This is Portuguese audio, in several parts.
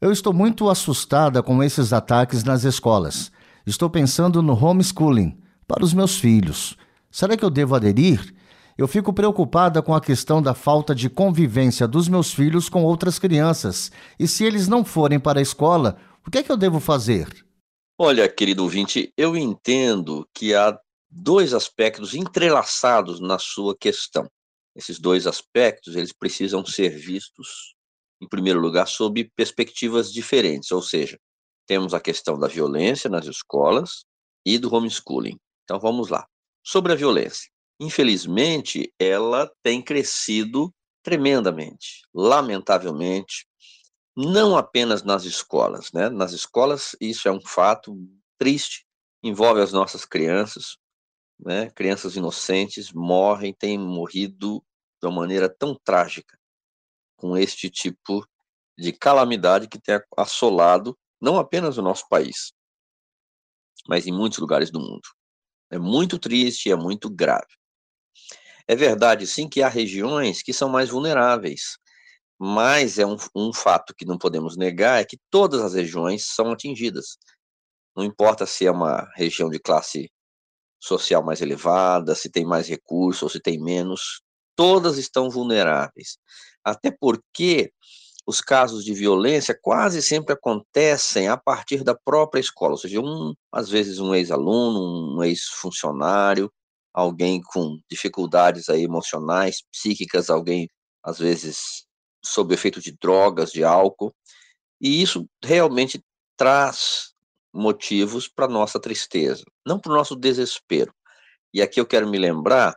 eu estou muito assustada com esses ataques nas escolas. Estou pensando no homeschooling para os meus filhos. Será que eu devo aderir? Eu fico preocupada com a questão da falta de convivência dos meus filhos com outras crianças. E se eles não forem para a escola, o que é que eu devo fazer? Olha, querido ouvinte, eu entendo que há dois aspectos entrelaçados na sua questão. Esses dois aspectos, eles precisam ser vistos em primeiro lugar, sob perspectivas diferentes, ou seja, temos a questão da violência nas escolas e do homeschooling. Então vamos lá. Sobre a violência. Infelizmente, ela tem crescido tremendamente, lamentavelmente, não apenas nas escolas, né? Nas escolas isso é um fato triste, envolve as nossas crianças, né? Crianças inocentes morrem, têm morrido de uma maneira tão trágica com este tipo de calamidade que tem assolado não apenas o nosso país, mas em muitos lugares do mundo. É muito triste, é muito grave. É verdade, sim, que há regiões que são mais vulneráveis, mas é um, um fato que não podemos negar é que todas as regiões são atingidas. Não importa se é uma região de classe social mais elevada, se tem mais recursos ou se tem menos, todas estão vulneráveis. Até porque os casos de violência quase sempre acontecem a partir da própria escola, ou seja, um, às vezes um ex-aluno, um ex-funcionário, alguém com dificuldades aí emocionais, psíquicas, alguém às vezes sob efeito de drogas, de álcool, e isso realmente traz motivos para nossa tristeza, não para o nosso desespero. E aqui eu quero me lembrar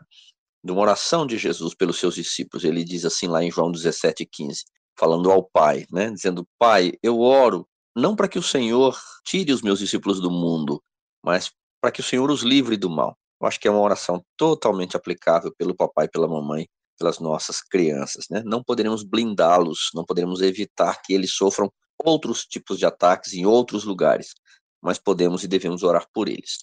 de uma oração de Jesus pelos seus discípulos. Ele diz assim lá em João 17,15, falando ao Pai, né? Dizendo: Pai, eu oro não para que o Senhor tire os meus discípulos do mundo, mas para que o Senhor os livre do mal. Eu acho que é uma oração totalmente aplicável pelo papai e pela mamãe, pelas nossas crianças, né? Não poderemos blindá-los, não poderemos evitar que eles sofram outros tipos de ataques em outros lugares, mas podemos e devemos orar por eles.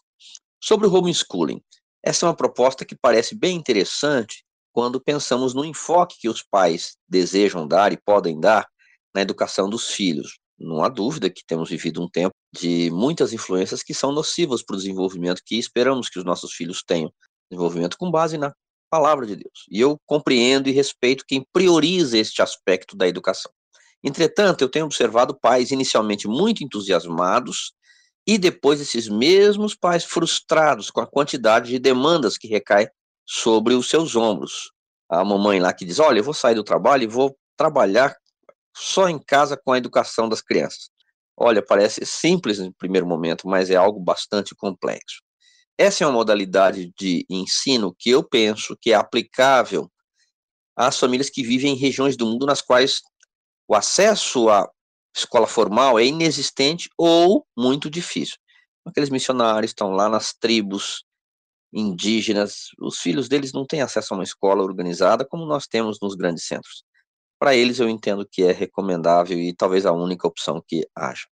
Sobre o homeschooling, essa é uma proposta que parece bem interessante quando pensamos no enfoque que os pais desejam dar e podem dar na educação dos filhos. Não há dúvida que temos vivido um tempo de muitas influências que são nocivas para o desenvolvimento que esperamos que os nossos filhos tenham. Desenvolvimento com base na palavra de Deus. E eu compreendo e respeito quem prioriza este aspecto da educação. Entretanto, eu tenho observado pais inicialmente muito entusiasmados e depois esses mesmos pais frustrados com a quantidade de demandas que recai sobre os seus ombros. A mamãe lá que diz: Olha, eu vou sair do trabalho e vou trabalhar só em casa com a educação das crianças. Olha, parece simples no primeiro momento, mas é algo bastante complexo. Essa é uma modalidade de ensino que eu penso que é aplicável às famílias que vivem em regiões do mundo nas quais o acesso a escola formal é inexistente ou muito difícil. Aqueles missionários estão lá nas tribos indígenas, os filhos deles não têm acesso a uma escola organizada como nós temos nos grandes centros. Para eles, eu entendo que é recomendável e talvez a única opção que haja.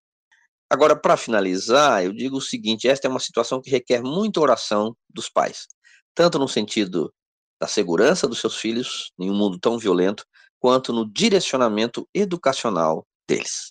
Agora, para finalizar, eu digo o seguinte: esta é uma situação que requer muita oração dos pais, tanto no sentido da segurança dos seus filhos em um mundo tão violento, quanto no direcionamento educacional deles.